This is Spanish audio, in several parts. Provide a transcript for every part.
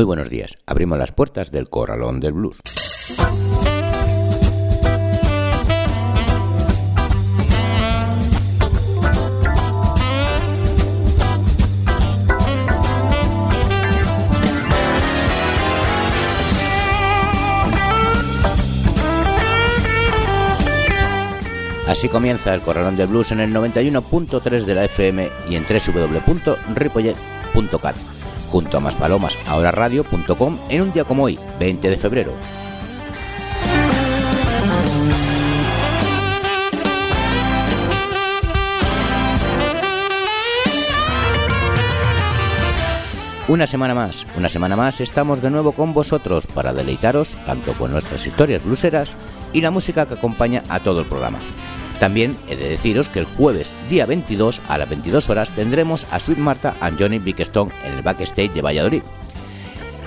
Muy buenos días. Abrimos las puertas del Corralón del Blues. Así comienza el Corralón del Blues en el 91.3 de la FM y en www.ripollet.cat junto a Maspalomas, ahora radio.com en un día como hoy, 20 de febrero. Una semana más, una semana más estamos de nuevo con vosotros para deleitaros tanto con nuestras historias bluseras y la música que acompaña a todo el programa. También he de deciros que el jueves, día 22, a las 22 horas, tendremos a Sweet Marta y Johnny Bickstone en el backstage de Valladolid.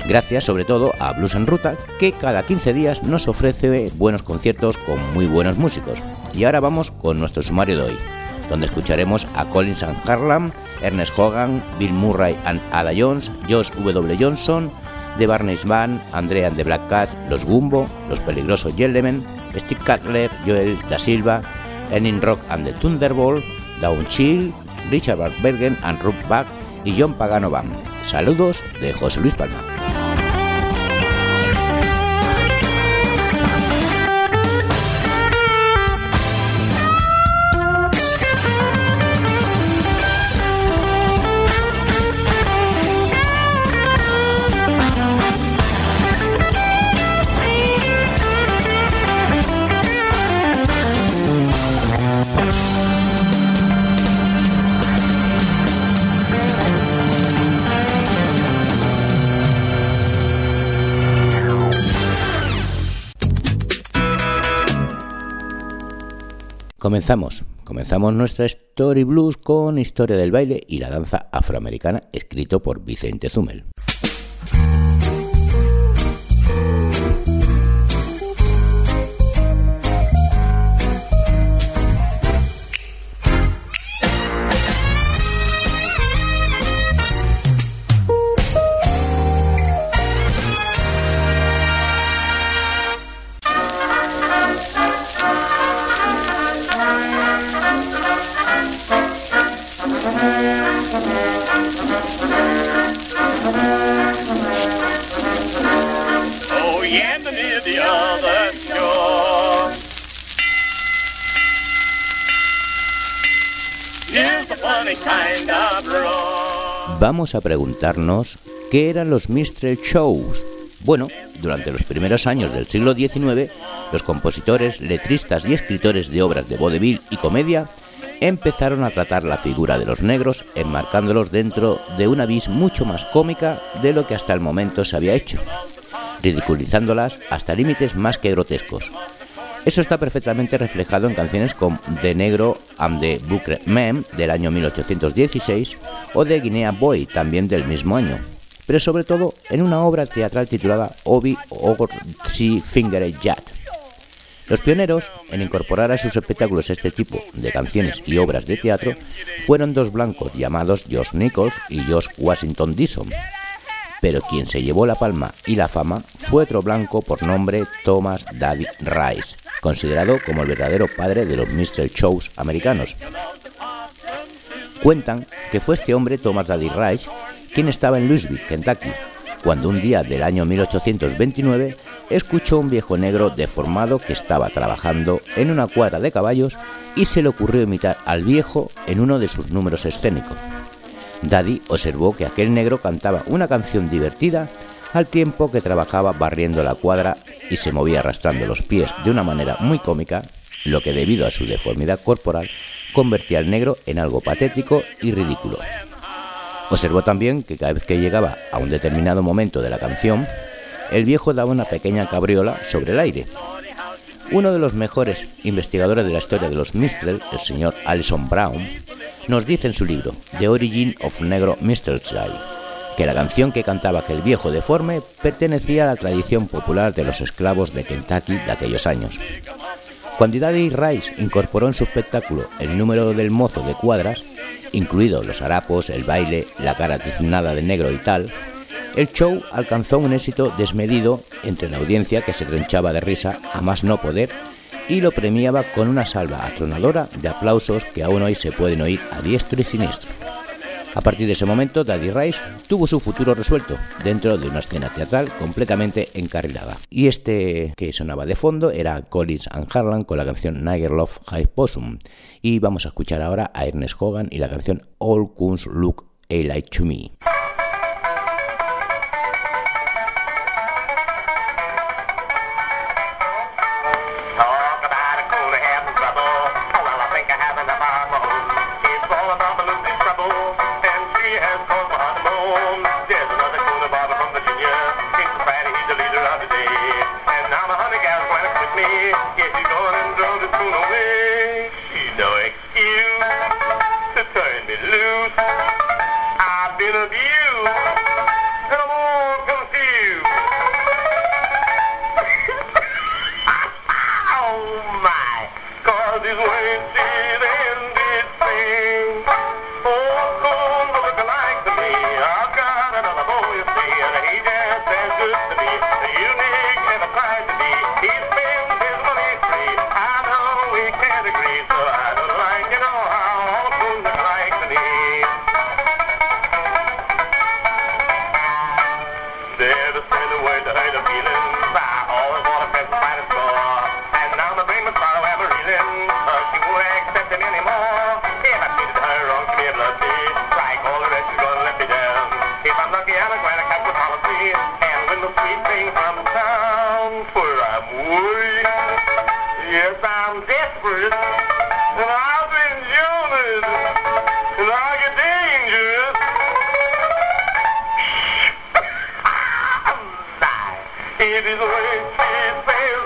Gracias sobre todo a Blues en Ruta, que cada 15 días nos ofrece buenos conciertos con muy buenos músicos. Y ahora vamos con nuestro sumario de hoy, donde escucharemos a Collins and Harlan, Ernest Hogan, Bill Murray and Ada Jones, Josh W. Johnson, The Barney's Band, Andrea and the Black Cat, Los Gumbo, Los Peligrosos Yellemen, Steve Cutler, Joel Da Silva, Enin Rock and the Thunderbolt, Down Chill, Richard Bergen and Rook Back y John Pagano Band. Saludos de José Luis Palma. Comenzamos, comenzamos nuestra Story Blues con Historia del baile y la danza afroamericana escrito por Vicente Zumel. Vamos a preguntarnos qué eran los Minstrel Shows. Bueno, durante los primeros años del siglo XIX, los compositores, letristas y escritores de obras de vodevil y comedia empezaron a tratar la figura de los negros enmarcándolos dentro de una vis mucho más cómica de lo que hasta el momento se había hecho, ridiculizándolas hasta límites más que grotescos. Eso está perfectamente reflejado en canciones como The Negro and the Bucre Mem del año 1816 o de Guinea Boy también del mismo año, pero sobre todo en una obra teatral titulada Obi Si Finger Jat. Los pioneros en incorporar a sus espectáculos este tipo de canciones y obras de teatro fueron dos blancos llamados Josh Nichols y Josh Washington Dixon, pero quien se llevó la palma y la fama fue otro blanco por nombre Thomas David Rice, considerado como el verdadero padre de los Mr. Shows americanos. Cuentan que fue este hombre, Thomas David Rice, quien estaba en Louisville, Kentucky, cuando un día del año 1829 escuchó un viejo negro deformado que estaba trabajando en una cuadra de caballos y se le ocurrió imitar al viejo en uno de sus números escénicos. Daddy observó que aquel negro cantaba una canción divertida al tiempo que trabajaba barriendo la cuadra y se movía arrastrando los pies de una manera muy cómica, lo que debido a su deformidad corporal convertía al negro en algo patético y ridículo. Observó también que cada vez que llegaba a un determinado momento de la canción, el viejo daba una pequeña cabriola sobre el aire. Uno de los mejores investigadores de la historia de los Mistrel, el señor Alison Brown, nos dice en su libro The Origin of Negro Child que la canción que cantaba aquel viejo deforme pertenecía a la tradición popular de los esclavos de Kentucky de aquellos años. Cuando Daddy Rice incorporó en su espectáculo el número del mozo de cuadras, incluidos los harapos, el baile, la cara tiznada de negro y tal, El show alcanzó un éxito desmedido entre la audiencia que se tronchaba de risa a más no poder y lo premiaba con una salva atronadora de aplausos que aún hoy se pueden oír a diestro y siniestro. A partir de ese momento, Daddy Rice tuvo su futuro resuelto dentro de una escena teatral completamente encarrilada. Y este que sonaba de fondo era Collins and Harlan con la canción Niger Love High Possum. Y vamos a escuchar ahora a Ernest Hogan y la canción All Coons Look Alike to Me. Yes, I'm desperate, and I've been jilted, and I get dangerous. it is the she says.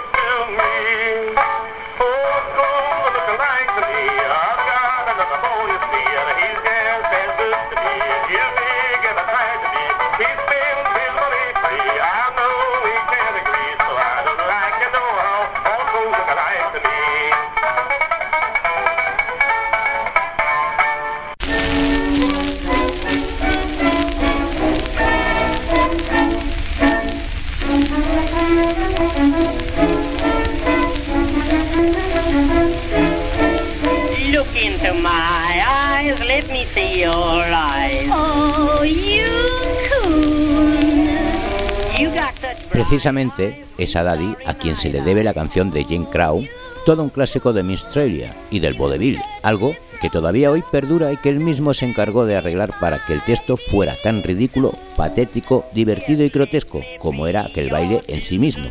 Precisamente es a Daddy a quien se le debe la canción de Jane Crow, todo un clásico de Australia y del vodevil, algo que todavía hoy perdura y que él mismo se encargó de arreglar para que el texto fuera tan ridículo, patético, divertido y grotesco como era aquel baile en sí mismo.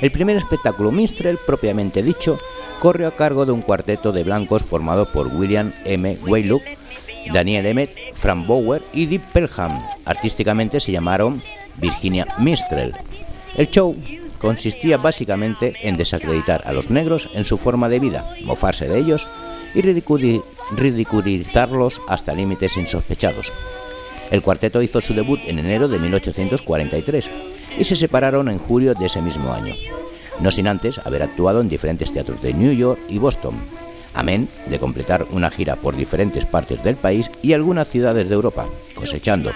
El primer espectáculo Minstrel, propiamente dicho, corre a cargo de un cuarteto de blancos formado por William M. Waylock, Daniel Emmett, Frank Bower y Deep Pelham. Artísticamente se llamaron Virginia Minstrel. El show consistía básicamente en desacreditar a los negros en su forma de vida, mofarse de ellos y ridiculizarlos hasta límites insospechados. El cuarteto hizo su debut en enero de 1843 y se separaron en julio de ese mismo año, no sin antes haber actuado en diferentes teatros de New York y Boston, amén de completar una gira por diferentes partes del país y algunas ciudades de Europa, cosechando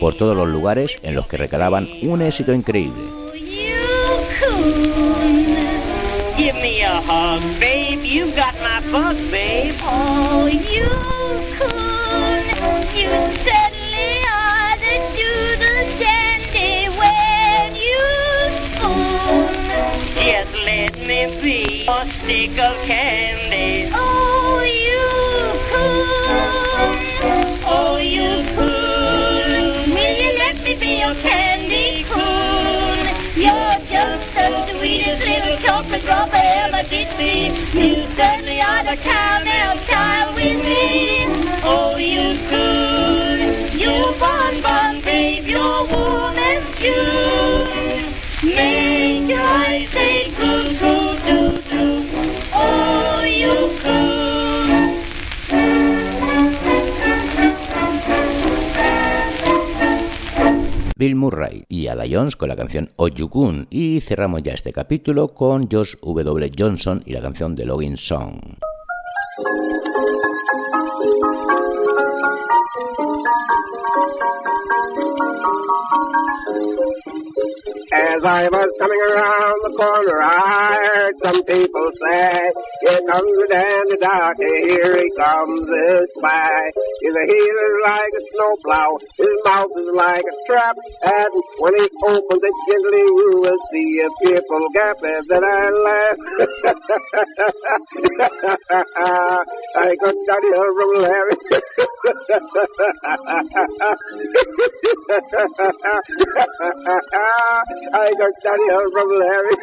por todos los lugares en los que recalaban un éxito increíble. Me be a stick of candy. Oh, you could. Oh, you could. Will you let me be your candy coon? You're just the sweetest little chocolate drop I ever did see. You certainly are the cowbell child with me. Oh, you could. You bonbon babe, you're warm and June. Bill Murray y Ada Jones con la canción Oyukun y cerramos ya este capítulo con Josh W. Johnson y la canción The Login Song. As I was coming around the corner, I heard some people say, Here comes the dandy darky, here he comes this way. His heel is like a snowplow, his mouth is like a trap, and when he opens it gently, you will see a fearful gap that I laugh. I got Daddy from Larry. I got Daddy home from Larry.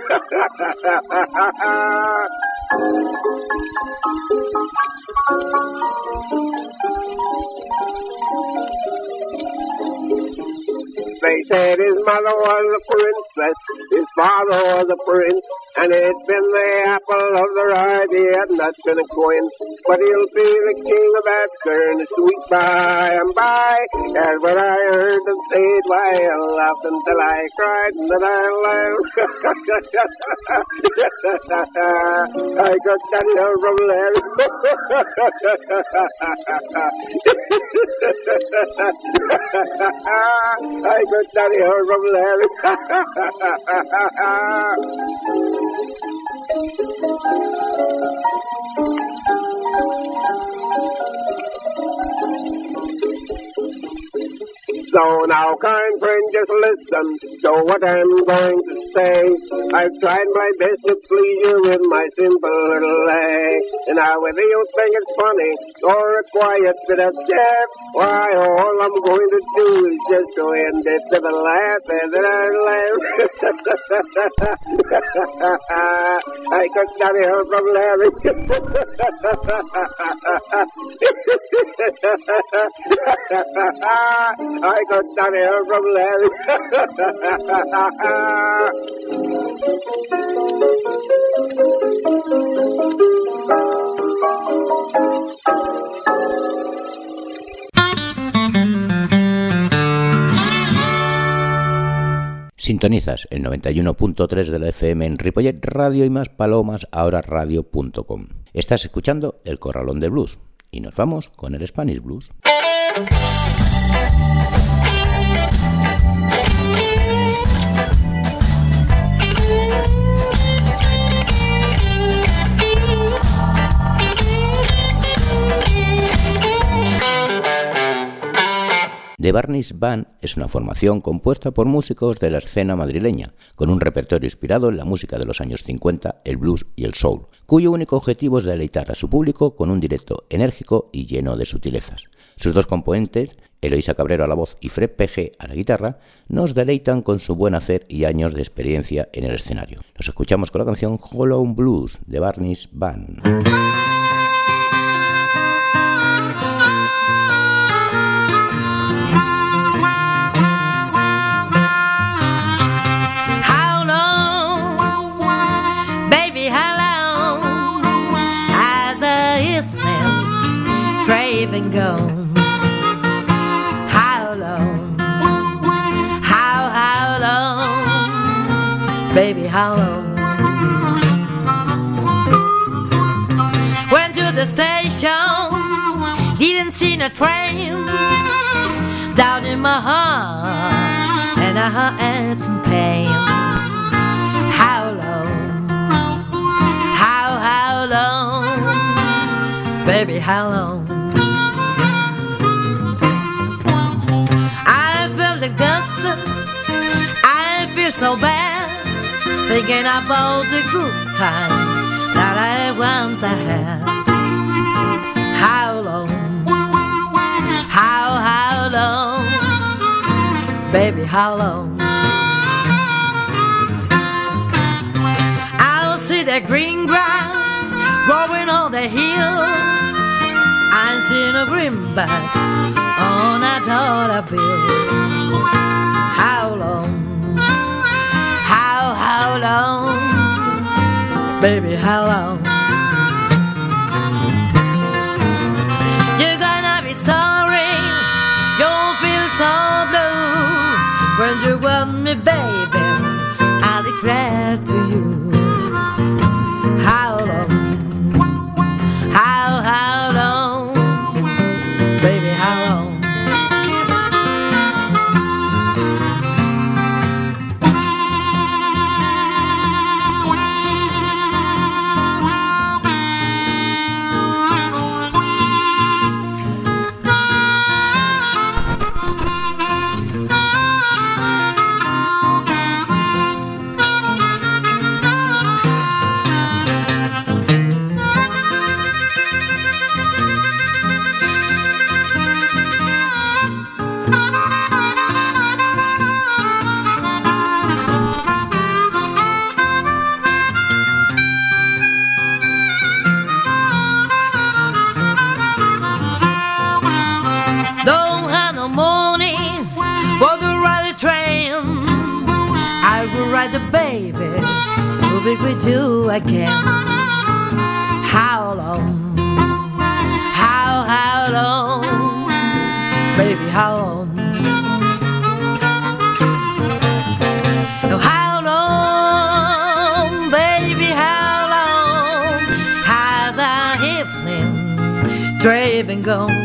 They said his mother was a princess, his father was a prince, and it's been the apple of their eye, he had not been a queen. But he'll be the king of Asgard, sweet by and by. That's what I heard them say it, why I laughed until I cried, and then I laughed. I got that here from Larry. I got that here from Larry. So now, kind friend, just listen to what I'm going to say. I've tried my best to please you with my simple little lay. And now, whether you think it's funny or a quiet bit of chat, why, all I'm going to do is just to end it with a laugh and then I laugh. I got that here from Larry. I got that here from Larry. Sintonizas el 91.3 de la FM en Ripollet Radio y más palomas ahora radio.com. Estás escuchando El Corralón de Blues y nos vamos con el Spanish Blues. The Barney's Band es una formación compuesta por músicos de la escena madrileña, con un repertorio inspirado en la música de los años 50, el blues y el soul, cuyo único objetivo es deleitar a su público con un directo enérgico y lleno de sutilezas. Sus dos componentes, Eloisa Cabrero a la voz y Fred PG a la guitarra, nos deleitan con su buen hacer y años de experiencia en el escenario. Nos escuchamos con la canción Hollow Blues de Barney's Band. How? Went to the station, didn't see no train. Down in my heart, and I had some pain. How long? How, how long? Baby, how long? Thinking about the good times that I once had. How long? How, how long? Baby, how long? I'll see the green grass growing on the hill. I see no greenback on a dollar bill. How long? How, long? Baby, how long? You're gonna be sorry, you'll feel so blue when you want me, baby. I declare to you. Will ride the baby. We'll be with you again. How long? How, how long? Baby, how long? How long, baby, how long has our gone?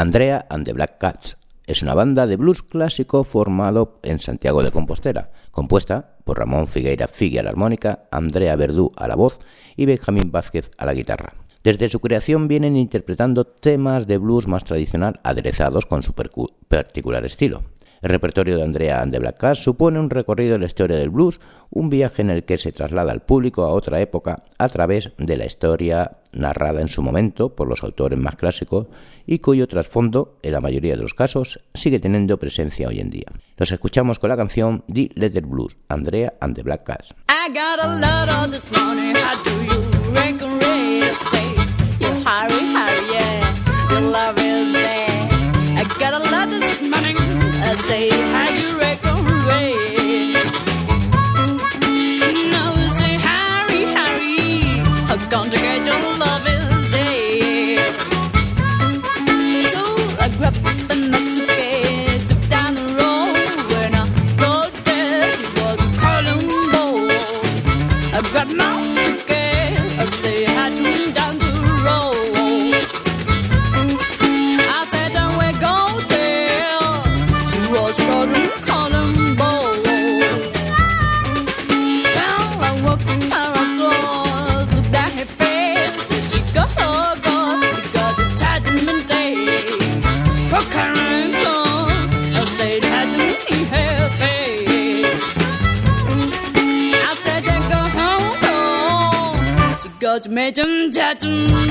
Andrea and the Black Cats es una banda de blues clásico formado en Santiago de Compostela, compuesta por Ramón Figueira Figue a la armónica, Andrea Verdú a la voz y Benjamín Vázquez a la guitarra. Desde su creación vienen interpretando temas de blues más tradicional aderezados con su particular estilo. El repertorio de Andrea and the Black Cats supone un recorrido en la historia del blues, un viaje en el que se traslada al público a otra época a través de la historia narrada en su momento por los autores más clásicos y cuyo trasfondo, en la mayoría de los casos, sigue teniendo presencia hoy en día. Los escuchamos con la canción The Letter Blues, Andrea and the Black Cats. I say, how you ready? She got me some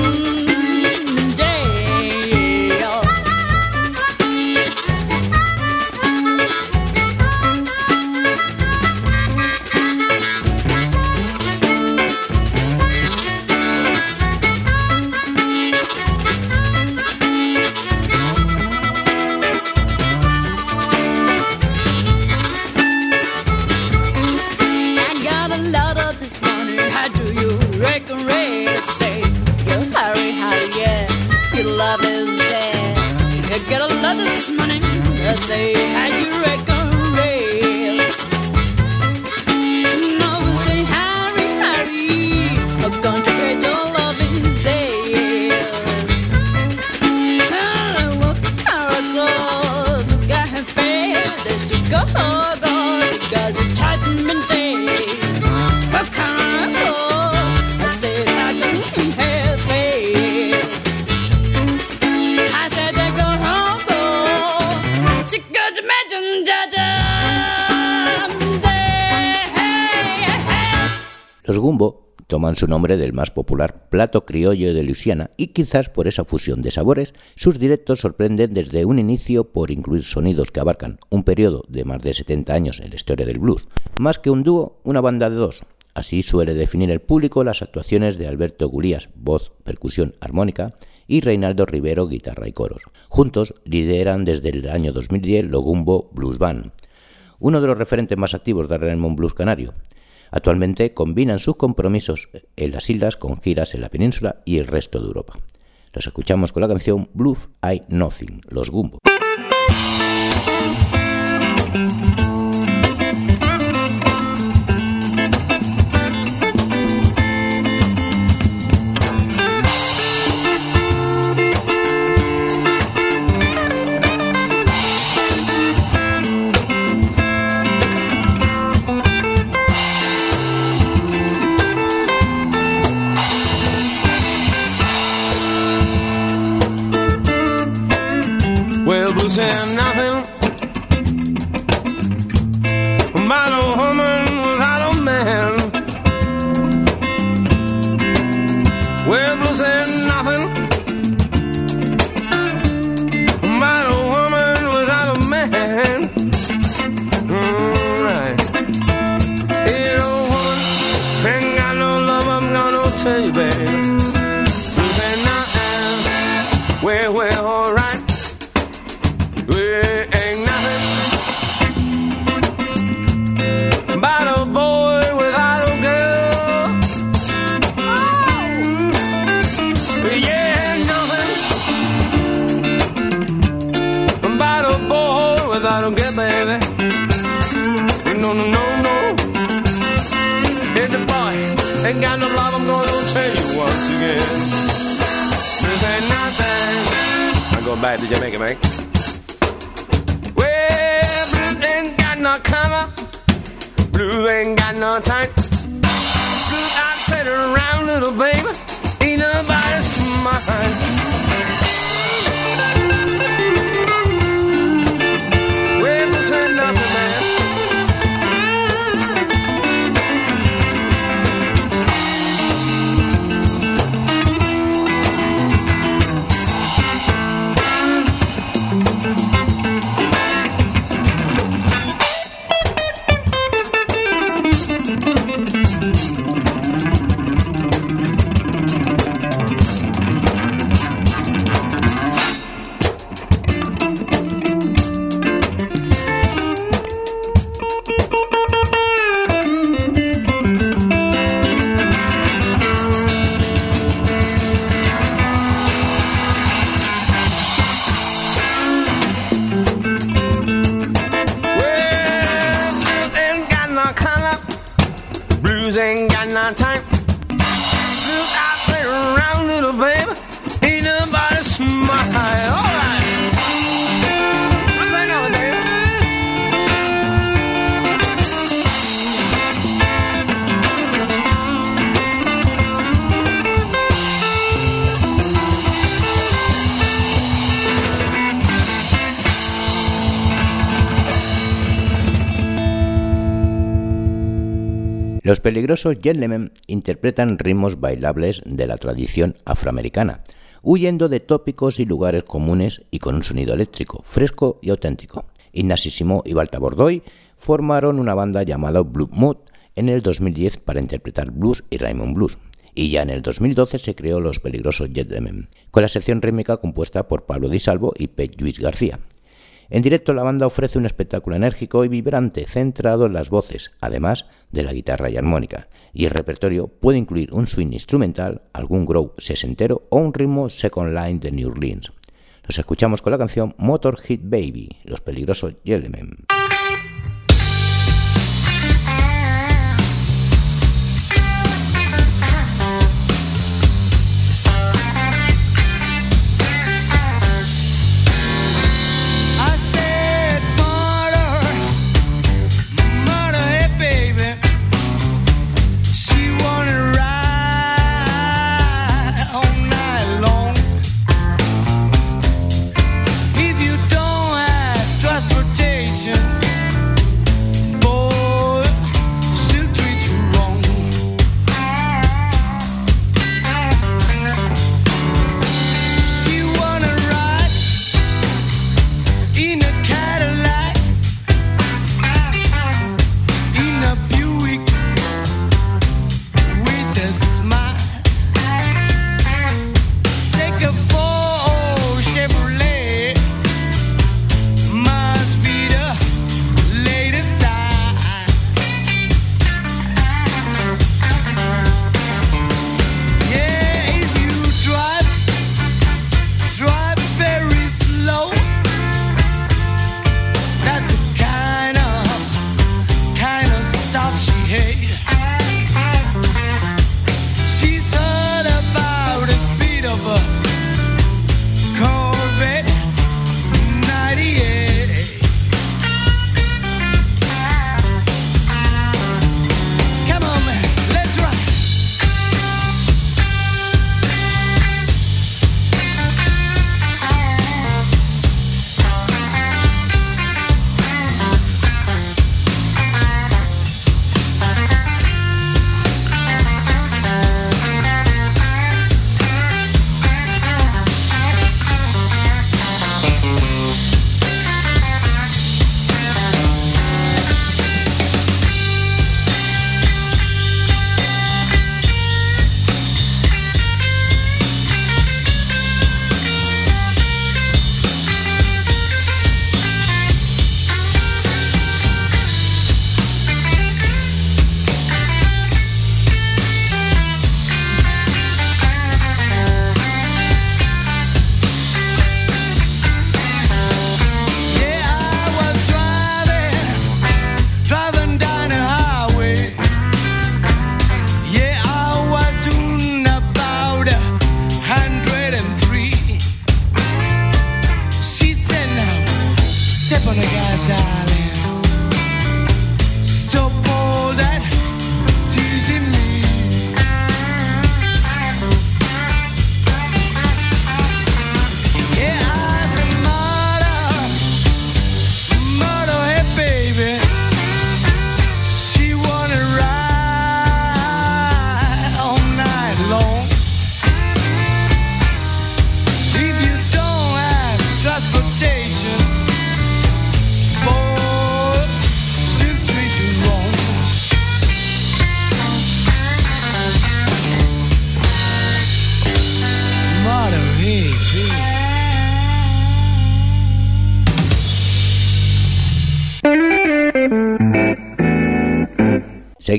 toman su nombre del más popular plato criollo de Luisiana y quizás por esa fusión de sabores, sus directos sorprenden desde un inicio por incluir sonidos que abarcan un periodo de más de 70 años en la historia del blues. Más que un dúo, una banda de dos. Así suele definir el público las actuaciones de Alberto Gulías, voz, percusión, armónica, y Reinaldo Rivero, guitarra y coros. Juntos lideran desde el año 2010 Logumbo Blues Band, uno de los referentes más activos del Raymond Blues Canario. Actualmente combinan sus compromisos en las islas con giras en la península y el resto de Europa. Los escuchamos con la canción Blues I Nothing, los Gumbo. I don't Go back to Jamaica, man. Well, blue ain't got no color. Blue ain't got no type. Blue outside around, little baby. Ain't nobody smart. Well, this ain't nothing, man. Los peligrosos Gentlemen interpretan ritmos bailables de la tradición afroamericana, huyendo de tópicos y lugares comunes y con un sonido eléctrico, fresco y auténtico. Ignasissimo y Balta Bordoy formaron una banda llamada Blue Mood en el 2010 para interpretar blues y Raymond Blues. Y ya en el 2012 se creó Los Peligrosos Gentlemen, con la sección rítmica compuesta por Pablo Di Salvo y Pet Luis García. En directo la banda ofrece un espectáculo enérgico y vibrante centrado en las voces, además de la guitarra y armónica, y el repertorio puede incluir un swing instrumental, algún groove sesentero o un ritmo second line de New Orleans. Los escuchamos con la canción Motor Hit Baby, Los Peligrosos Gentlemen.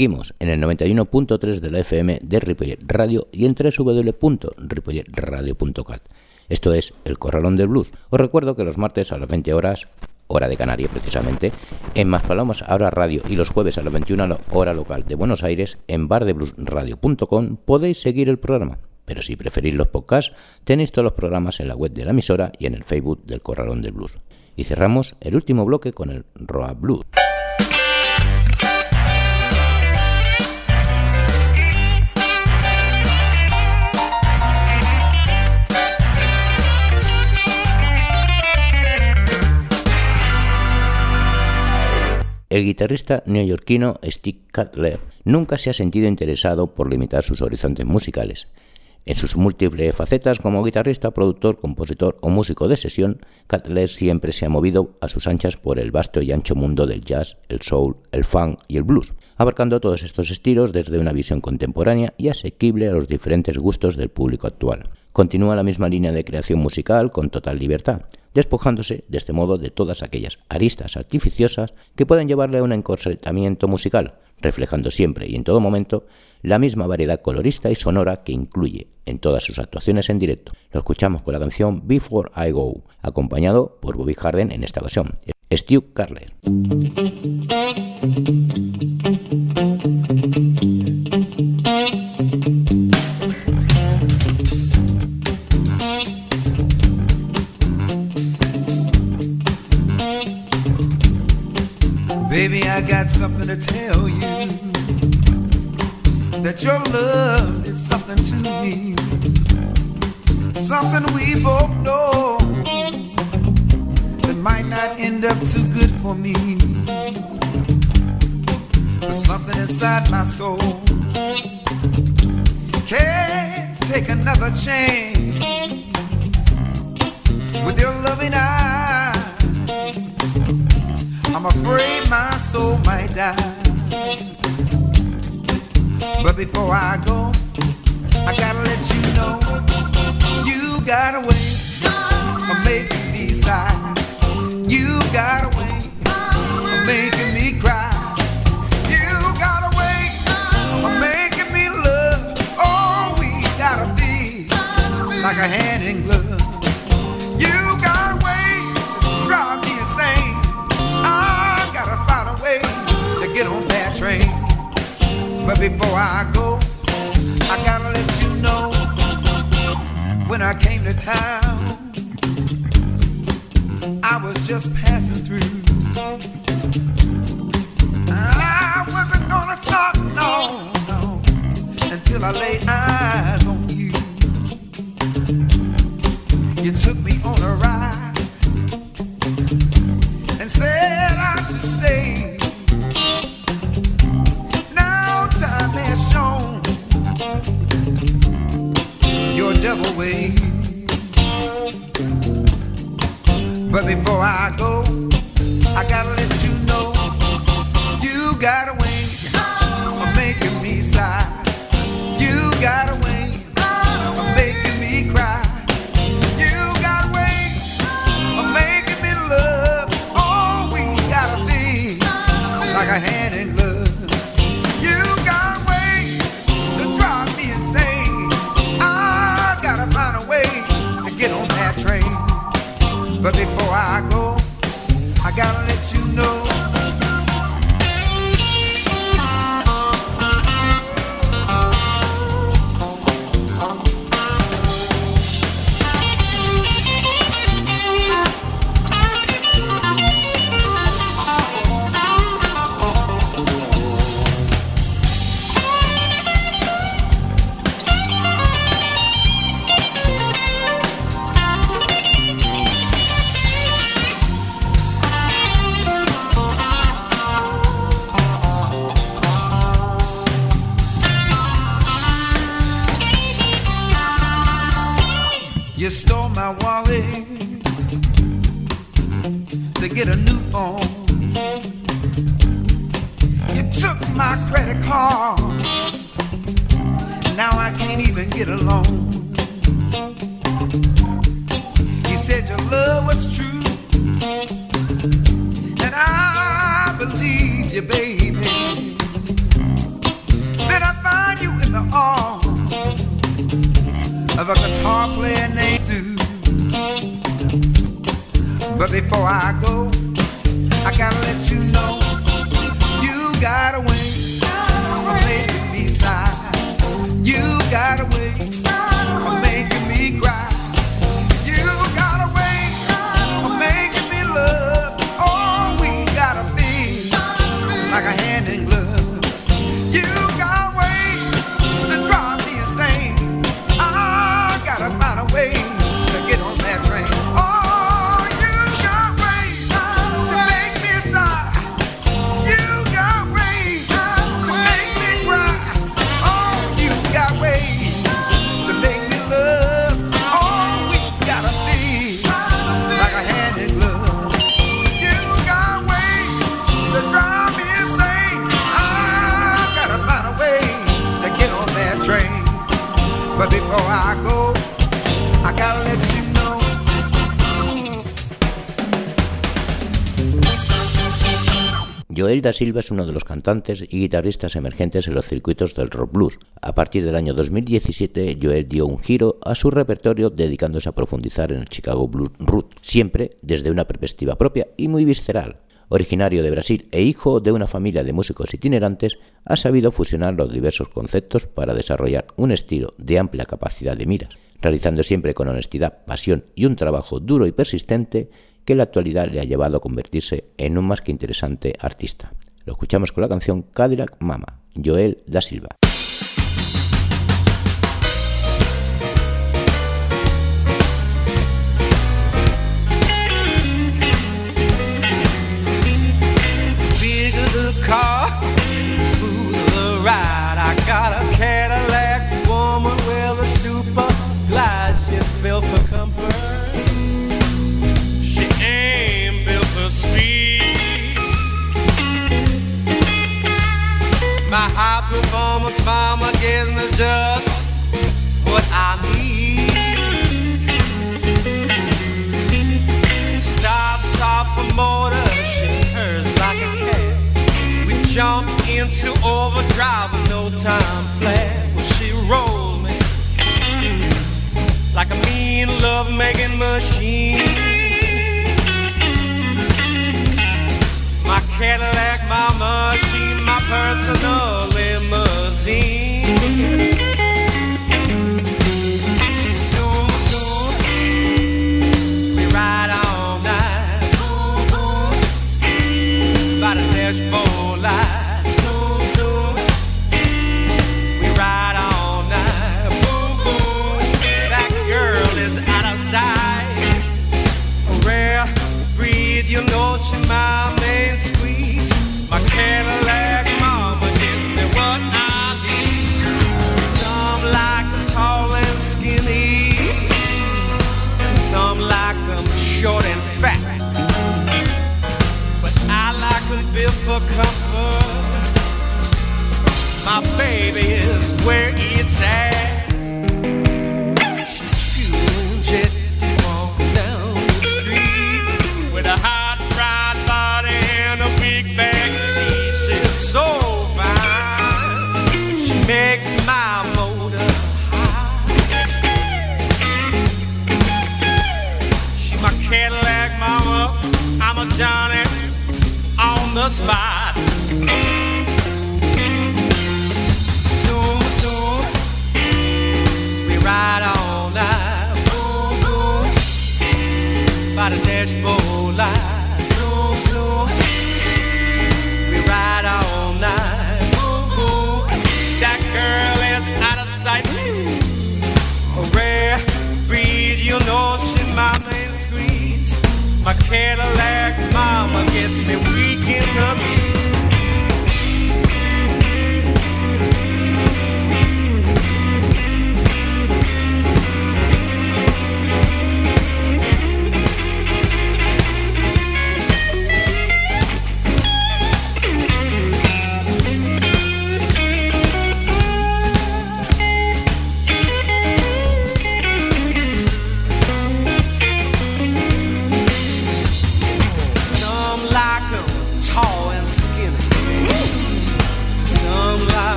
Seguimos en el 91.3 de la FM de Ripollet Radio y en www.ripolletradio.cat. Esto es El Corralón del Blues. Os recuerdo que los martes a las 20 horas, hora de Canarias precisamente, en Maspalomas Ahora Radio y los jueves a las 21 hora local de Buenos Aires, en bardebluesradio.com podéis seguir el programa. Pero si preferís los podcasts, tenéis todos los programas en la web de la emisora y en el Facebook del Corralón del Blues. Y cerramos el último bloque con el Roa Blues. El guitarrista neoyorquino Steve Cutler nunca se ha sentido interesado por limitar sus horizontes musicales. En sus múltiples facetas como guitarrista, productor, compositor o músico de sesión, Cutler siempre se ha movido a sus anchas por el vasto y ancho mundo del jazz, el soul, el funk y el blues, abarcando todos estos estilos desde una visión contemporánea y asequible a los diferentes gustos del público actual. Continúa la misma línea de creación musical con total libertad, despojándose de este modo de todas aquellas aristas artificiosas que pueden llevarle a un encorsetamiento musical, reflejando siempre y en todo momento la misma variedad colorista y sonora que incluye en todas sus actuaciones en directo. Lo escuchamos con la canción Before I Go, acompañado por Bobby Harden en esta ocasión, Stu Carler. Baby, I got something to tell you. That your love is something to me. Something we both know that might not end up too good for me. But something inside my soul can't take another chance with your loving eyes. I'm afraid my soul might die. But before I go, I gotta let you know you got a way of making me sigh. You got a way of making me cry. You got a way of making me love. Oh, we gotta be like a hand in glove. But before I go, I gotta let you know when I came to town, I was just passing through. I wasn't gonna stop, no, no, until I laid eyes on you. You took me But before I go, Joel da Silva es uno de los cantantes y guitarristas emergentes en los circuitos del rock blues. A partir del año 2017, Joel dio un giro a su repertorio dedicándose a profundizar en el Chicago Blues Root, siempre desde una perspectiva propia y muy visceral. Originario de Brasil e hijo de una familia de músicos itinerantes, ha sabido fusionar los diversos conceptos para desarrollar un estilo de amplia capacidad de miras, realizando siempre con honestidad, pasión y un trabajo duro y persistente que la actualidad le ha llevado a convertirse en un más que interesante artista. Lo escuchamos con la canción Cadillac Mama, Joel da Silva. Into overdrive with no time flat. When she rolls me like a mean love making machine. My Cadillac, mama, she my personal limousine. Zoom, zoom. We ride all night. By the dashboard light. Baby is where it's at. She's fueling jet walking down the street with a hot rod body and a big back seat. She's so fine. She makes my motor hot. She my Cadillac mama. I'm a Johnny on the spot. Cadillac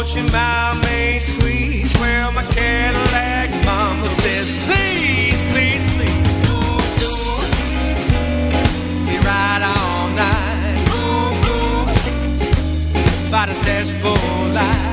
fortune I may squeeze Well, my Cadillac mama says, please, please, please. Be right all night by the dashboard light.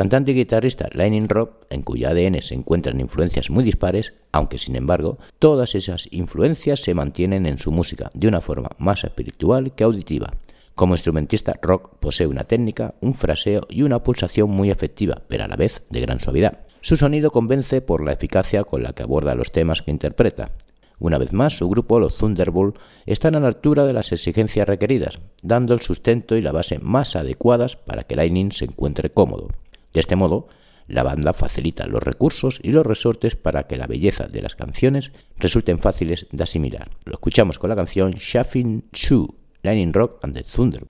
Cantante y guitarrista Lightning Rock, en cuyo ADN se encuentran influencias muy dispares, aunque sin embargo todas esas influencias se mantienen en su música de una forma más espiritual que auditiva. Como instrumentista, Rock posee una técnica, un fraseo y una pulsación muy efectiva, pero a la vez de gran suavidad. Su sonido convence por la eficacia con la que aborda los temas que interpreta. Una vez más, su grupo, los Thunderbolt, están a la altura de las exigencias requeridas, dando el sustento y la base más adecuadas para que Lightning se encuentre cómodo. De este modo, la banda facilita los recursos y los resortes para que la belleza de las canciones resulten fáciles de asimilar. Lo escuchamos con la canción Shaffin Shoe, Lightning Rock and the Thunder.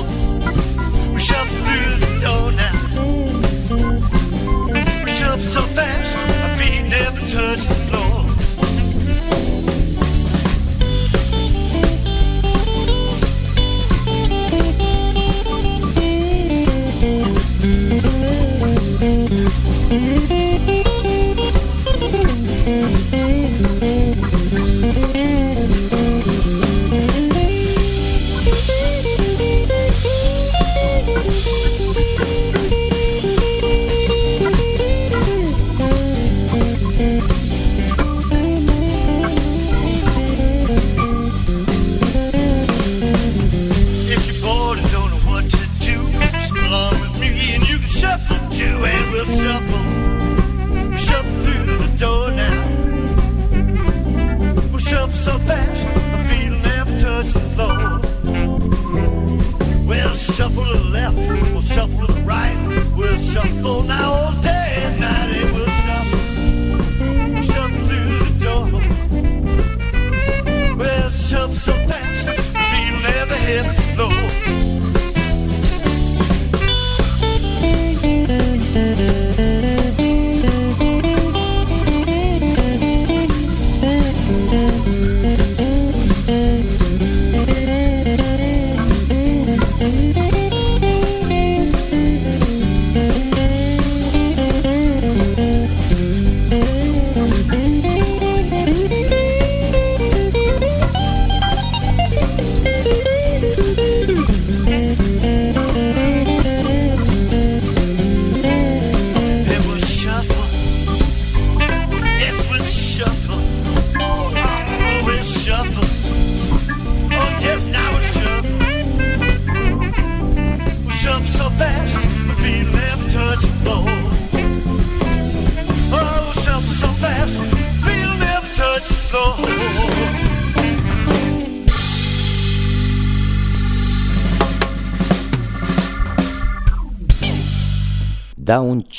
Oh.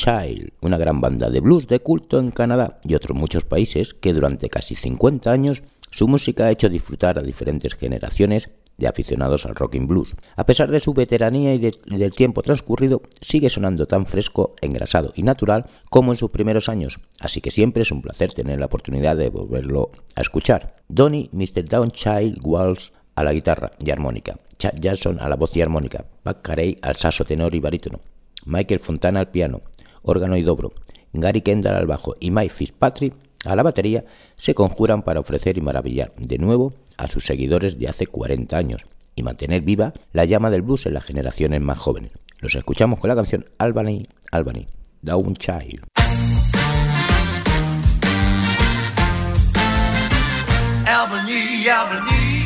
Child, una gran banda de blues de culto en Canadá y otros muchos países que durante casi 50 años su música ha hecho disfrutar a diferentes generaciones de aficionados al rock and blues. A pesar de su veteranía y, de- y del tiempo transcurrido, sigue sonando tan fresco, engrasado y natural como en sus primeros años, así que siempre es un placer tener la oportunidad de volverlo a escuchar. Donny, Mr. Downchild Walls a la guitarra y armónica, Chad Jackson a la voz y armónica, Buck Carey al saxo tenor y barítono, Michael Fontana al piano, órgano y dobro, Gary Kendall al bajo y Mike Fitzpatrick a la batería se conjuran para ofrecer y maravillar de nuevo a sus seguidores de hace 40 años y mantener viva la llama del blues en las generaciones más jóvenes. Los escuchamos con la canción Albany, Albany, Down Child. Albany, Albany,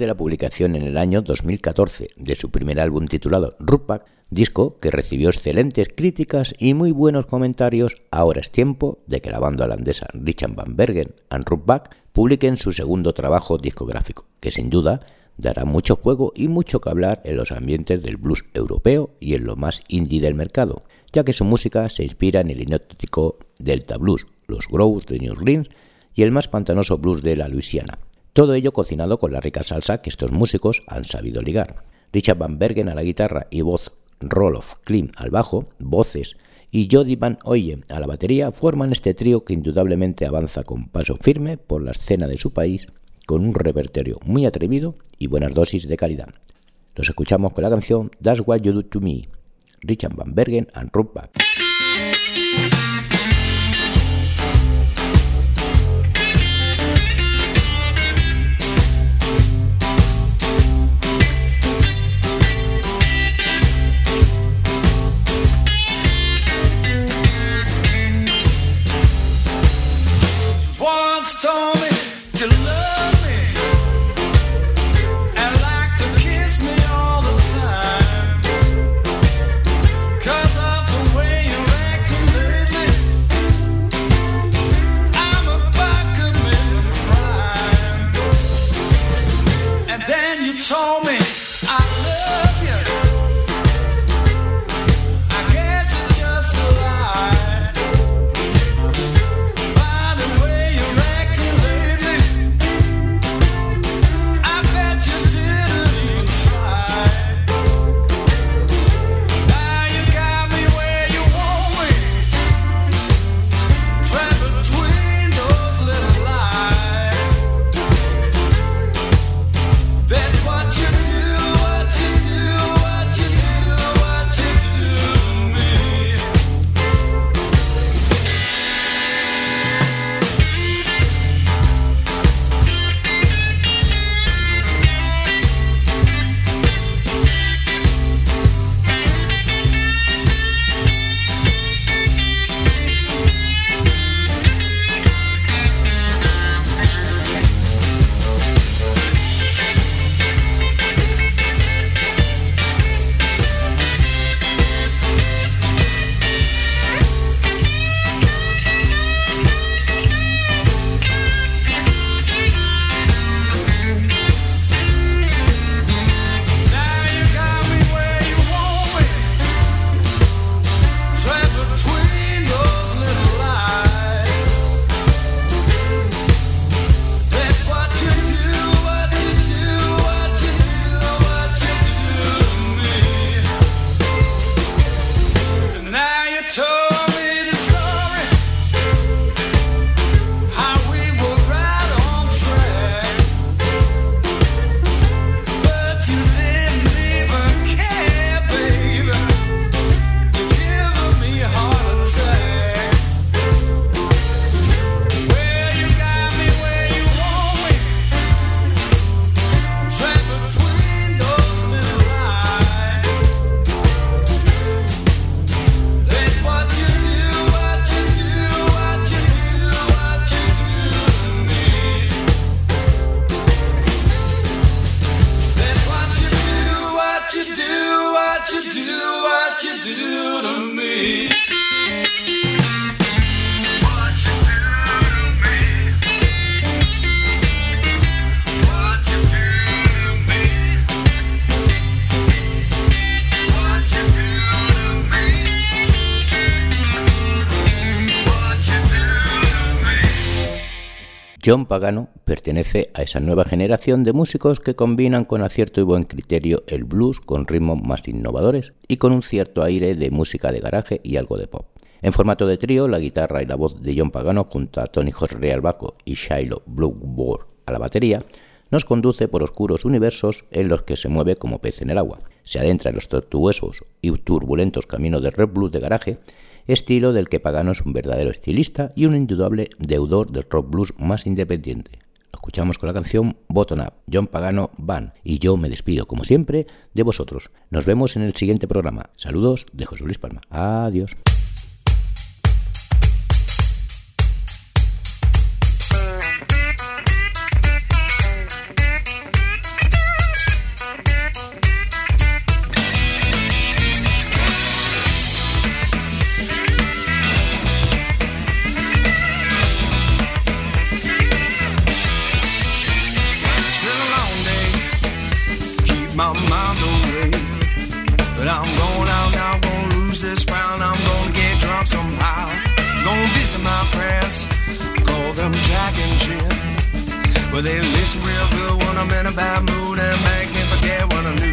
de la publicación en el año 2014 de su primer álbum titulado Rupak, disco que recibió excelentes críticas y muy buenos comentarios, ahora es tiempo de que la banda holandesa Richard Van Bergen and Rupak publiquen su segundo trabajo discográfico, que sin duda dará mucho juego y mucho que hablar en los ambientes del blues europeo y en lo más indie del mercado, ya que su música se inspira en el hipnótico Delta Blues, los Grooves de New Orleans y el más pantanoso blues de la Luisiana. Todo ello cocinado con la rica salsa que estos músicos han sabido ligar. Richard Van Bergen a la guitarra y voz, Roloff Klim al bajo, voces y Jody Van Oyen a la batería forman este trío que indudablemente avanza con paso firme por la escena de su país con un repertorio muy atrevido y buenas dosis de calidad. Los escuchamos con la canción That's What You Do To Me, Richard Van Bergen and Rupak. John Pagano pertenece a esa nueva generación de músicos que combinan con acierto y buen criterio el blues con ritmos más innovadores y con un cierto aire de música de garaje y algo de pop. En formato de trío, la guitarra y la voz de John Pagano junto a Tony José Albaco y Shiloh Bloomberg a la batería nos conduce por oscuros universos en los que se mueve como pez en el agua. Se adentra en los tortuosos y turbulentos caminos del red blues de garaje estilo del que Pagano es un verdadero estilista y un indudable deudor del rock blues más independiente. Lo escuchamos con la canción Bottom Up, John Pagano Van, y yo me despido, como siempre, de vosotros. Nos vemos en el siguiente programa. Saludos de José Luis Palma. Adiós. Well, they listen real good when I'm in a bad mood and make me forget what I knew.